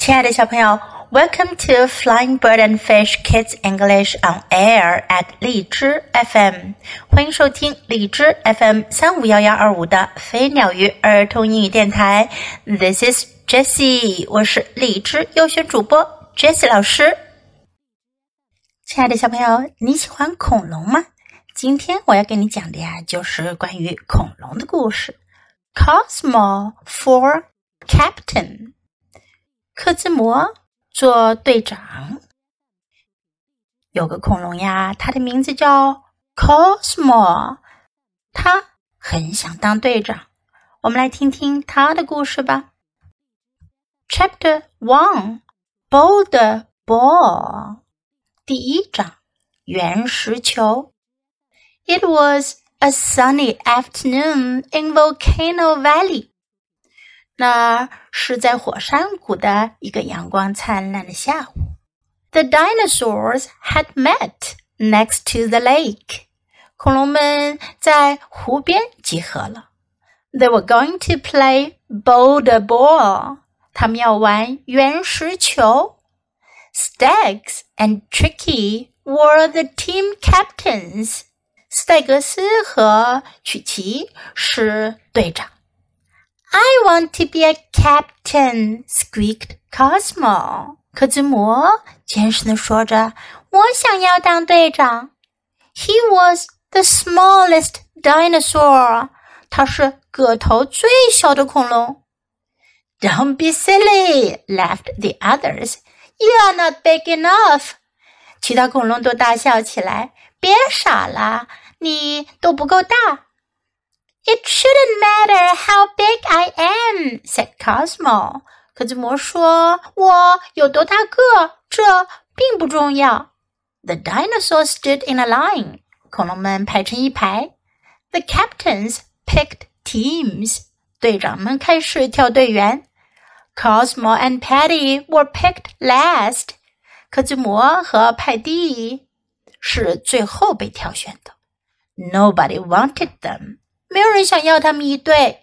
亲爱的小朋友，Welcome to Flying Bird and Fish Kids English on Air at 荔枝 FM，欢迎收听荔枝 FM 三五幺幺二五的飞鸟鱼儿童英语电台。This is Jessie，我是荔枝优选主播 Jessie 老师。亲爱的小朋友，你喜欢恐龙吗？今天我要给你讲的呀，就是关于恐龙的故事。Cosmo for Captain。科兹摩做队长。有个恐龙呀，它的名字叫 Cosmo，它很想当队长。我们来听听它的故事吧。Chapter One: Boulder Ball，第一章，圆石球。It was a sunny afternoon in Volcano Valley. 那是在火山谷的一个阳光灿烂的下午。The dinosaurs had met next to the lake. 恐龙们在湖边集合了。They were going to play boulder ball. 他们要玩圆石球。Stags and Tricky were the team captains. 斯戴格斯和曲奇是队长。I want to be a captain, squeaked Cosmo. 科兹摩坚实的说着：“我想要当队长。” He was the smallest dinosaur. 他是个头最小的恐龙。Don't be silly, laughed the others. You are not big enough. 其他恐龙都大笑起来。别傻了，你都不够大。 it shouldn't matter how big I am," said Cosmo. 科兹摩说：“我有多大个，这并不重要。” The dinosaurs stood in a line. 恐龙们排成一排。The captains picked teams. 队长们开始挑队员。Cosmo and Patty were picked last. 科兹摩和派蒂是最后被挑选的。Nobody wanted them. 没有人想要他们一对。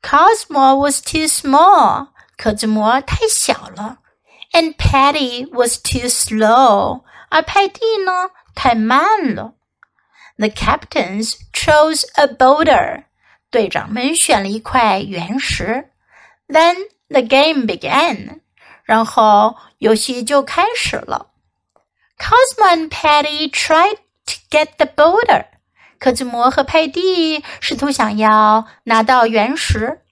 Cosmo was too small，可志摩太小了，and Patty was too slow，而派蒂呢太慢了。The captains chose a boulder，队长们选了一块圆石。Then the game began，然后游戏就开始了。Cosmo and Patty tried to get the boulder。科兹摩和佩蒂试图想要拿到圆石。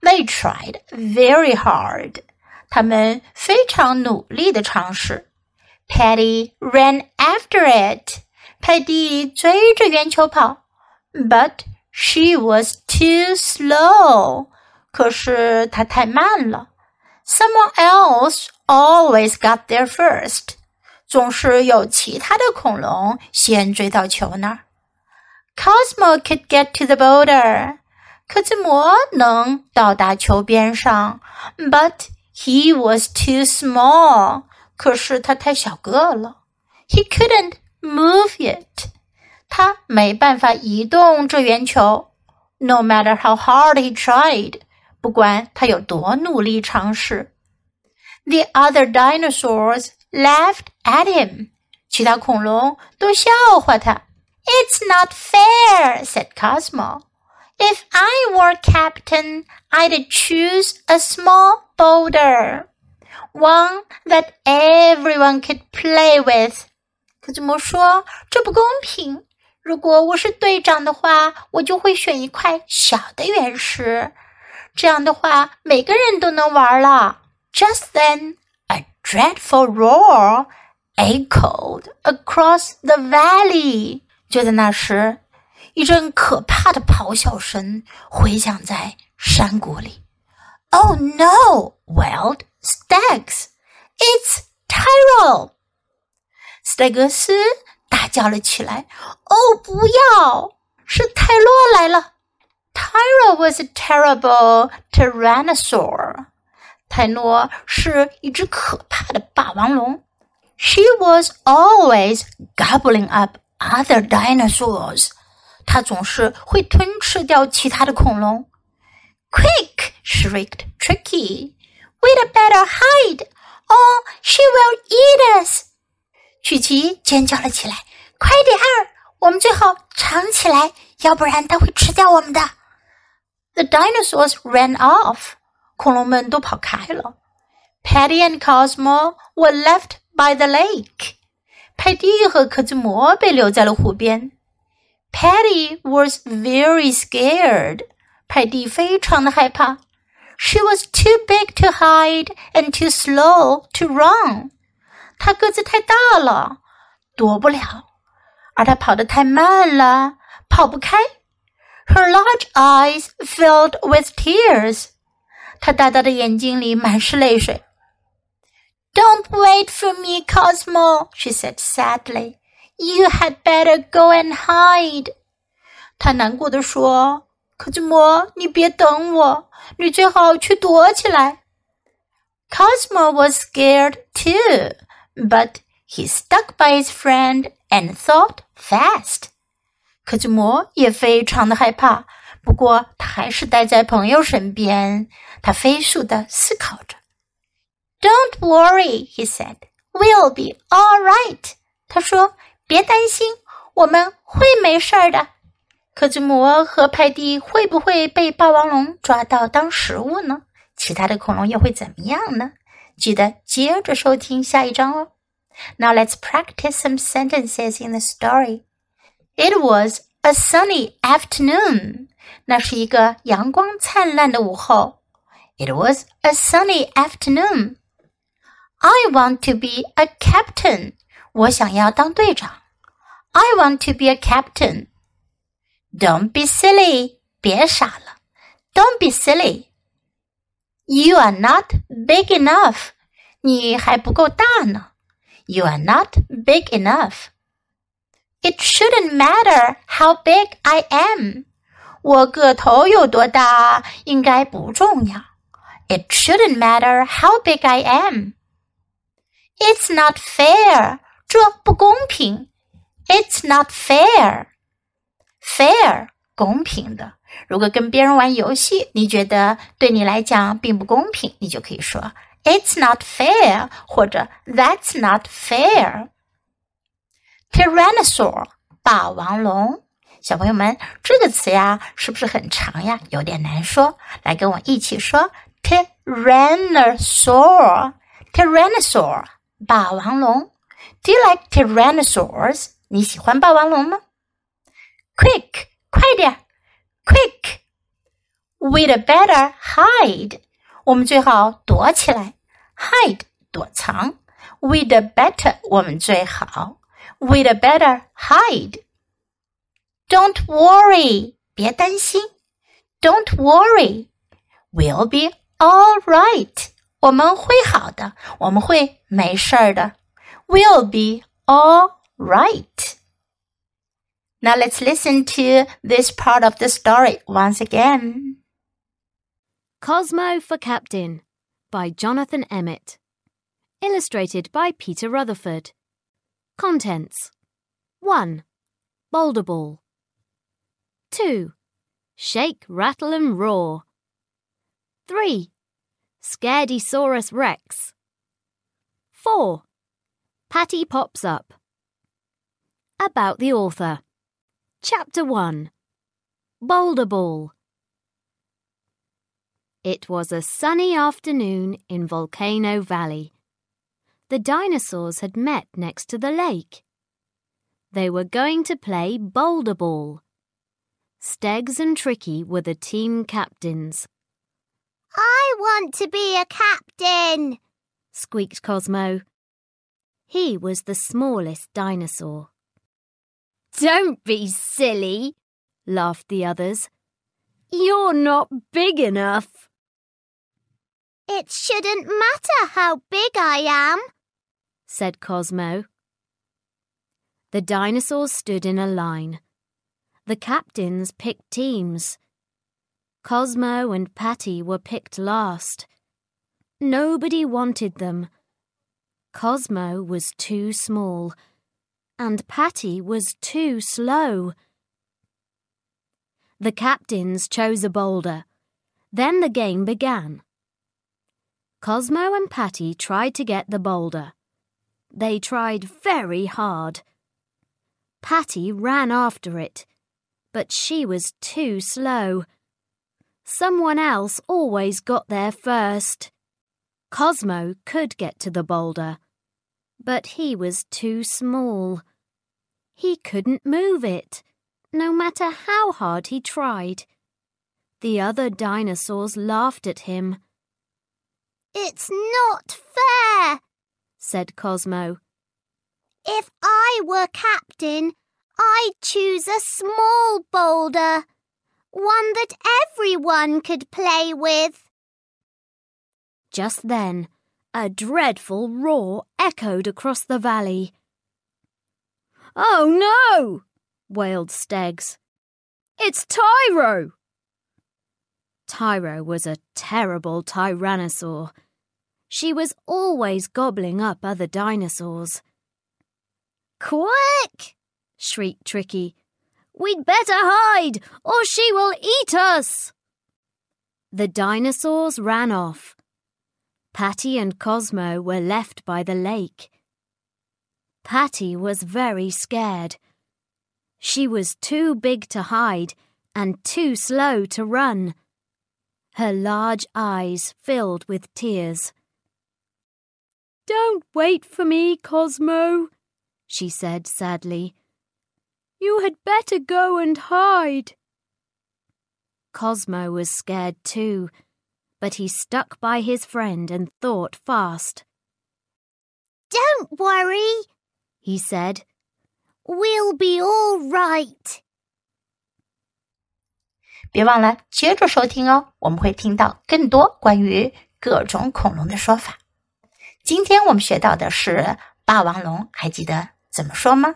They tried very hard. 他们非常努力的尝试。Patty ran after it. 佩蒂追着圆球跑，but she was too slow. 可是她太慢了。Someone else always got there first. 总是有其他的恐龙先追到球那儿。Cosmo could get to the boulder. 科兹摩能到达球边上，but he was too small. 可是他太小个了，he couldn't move it. 他没办法移动这圆球。No matter how hard he tried，不管他有多努力尝试。The other dinosaurs laughed at him. 其他恐龙都笑话他。 it's not fair, said Cosmo. If I were captain, I'd choose a small boulder, one that everyone could play with. 可怎么说？这不公平。如果我是队长的话，我就会选一块小的原石，这样的话每个人都能玩了。Just then, a dreadful roar echoed across the valley. 就在那时，一阵可怕的咆哮声回响在山谷里。Oh no, wild Stegs! It's Tyro! 斯泰格斯大叫了起来：“哦，不要！是泰洛来了。” Was a terrible tyrannosaur. 泰诺是一只可怕的霸王龙。She was always gobbling up other dinosaurs，它总是会吞吃掉其他的恐龙。Quick! shrieked Tricky. We'd better hide hide! or she will eat us. 曲奇尖叫了起来：“快点儿，我们最好藏起来，要不然它会吃掉我们的。” The dinosaurs ran off. 恐龙们都跑开了。Patty and Cosmo were left by the lake. 派蒂和科兹摩被留在了湖边。Patty was very scared. 派蒂非常的害怕。she was too big to hide and too slow to run. 她个子太大了，躲不了，而她跑得太慢了，跑不开。Her large eyes filled with tears. 她大大的眼睛里满是泪水。 Don't wait for me, Cosmo, she said sadly. You had better go and hide. 她难过的说：“可兹摩，你别等我，你最好去躲起来。Cosmo was scared too, but he stuck by his friend and thought fast. 科兹摩也非常的害怕，不过他还是待在朋友身边。他飞速的思考着。 Don't worry, he said. We'll be all right. 他说：“别担心，我们会没事儿的。”科兹摩和派蒂会不会被霸王龙抓到当食物呢？其他的恐龙又会怎么样呢？记得接着收听下一章哦。Now let's practice some sentences in the story. It was a sunny afternoon. 那是一个阳光灿烂的午后。It was a sunny afternoon. I want to be a captain. 我想要当队长。I want to be a captain. Don't be silly，别傻了。Don't be silly. You are not big enough. 你还不够大呢。You are not big enough. It shouldn't matter how big I am. 我个头有多大应该不重要。It shouldn't matter how big I am. It's not fair. 这不公平。It's not fair fair 公平的。如果跟别人玩游戏，你觉得对你来讲并不公平，你就可以说 "It's not fair" 或者 "That's not fair." Tyrannosaur 霸王龙，小朋友们，这个词呀，是不是很长呀？有点难说。来跟我一起说 Tyrannosaur。 Tyrannosaur 霸王龙。Do you like tyrannosaurs？你喜欢霸王龙吗？Quick，快点！Quick。We'd better hide。我们最好躲起来。Hide，躲藏。We'd better，我们最好。We'd better hide。Don't worry，别担心。Don't worry。We'll be all right。 我们会好的，我们会没事儿的。We'll be all right。now let's listen to this part of the story once again. Cosmo for Captain by Jonathan Emmett. Illustrated by Peter Rutherford. Contents 1. Boulder Ball. 2. Shake, rattle and roar. 3. Scaredisaurus Rex. 4. Patty pops up. About the author. Chapter 1 Boulder Ball It was a sunny afternoon in Volcano Valley. The dinosaurs had met next to the lake. They were going to play Boulder Ball. Stegs and Tricky were the team captains. I want to be a captain, squeaked Cosmo. He was the smallest dinosaur. Don't be silly, laughed the others. You're not big enough. It shouldn't matter how big I am, said Cosmo. The dinosaurs stood in a line. The captains picked teams. Cosmo and Patty were picked last. Nobody wanted them. Cosmo was too small and Patty was too slow. The captains chose a boulder. Then the game began. Cosmo and Patty tried to get the boulder. They tried very hard. Patty ran after it, but she was too slow. Someone else always got there first. Cosmo could get to the boulder, but he was too small. He couldn't move it, no matter how hard he tried. The other dinosaurs laughed at him. It's not fair, said Cosmo. If I were captain, I'd choose a small boulder, one that everyone could play with. Just then, a dreadful roar echoed across the valley. Oh no! wailed Stegs. It's Tyro! Tyro was a terrible tyrannosaur. She was always gobbling up other dinosaurs. Quick! shrieked Tricky. We'd better hide, or she will eat us! The dinosaurs ran off. Patty and Cosmo were left by the lake. Patty was very scared. She was too big to hide and too slow to run. Her large eyes filled with tears. Don't wait for me, Cosmo, she said sadly. You had better go and hide. Cosmo was scared too, but he stuck by his friend and thought fast. Don't worry, he said. We'll be all right. 别忘了接着收听哦，我们会听到更多关于各种恐龙的说法。今天我们学到的是霸王龙，还记得怎么说吗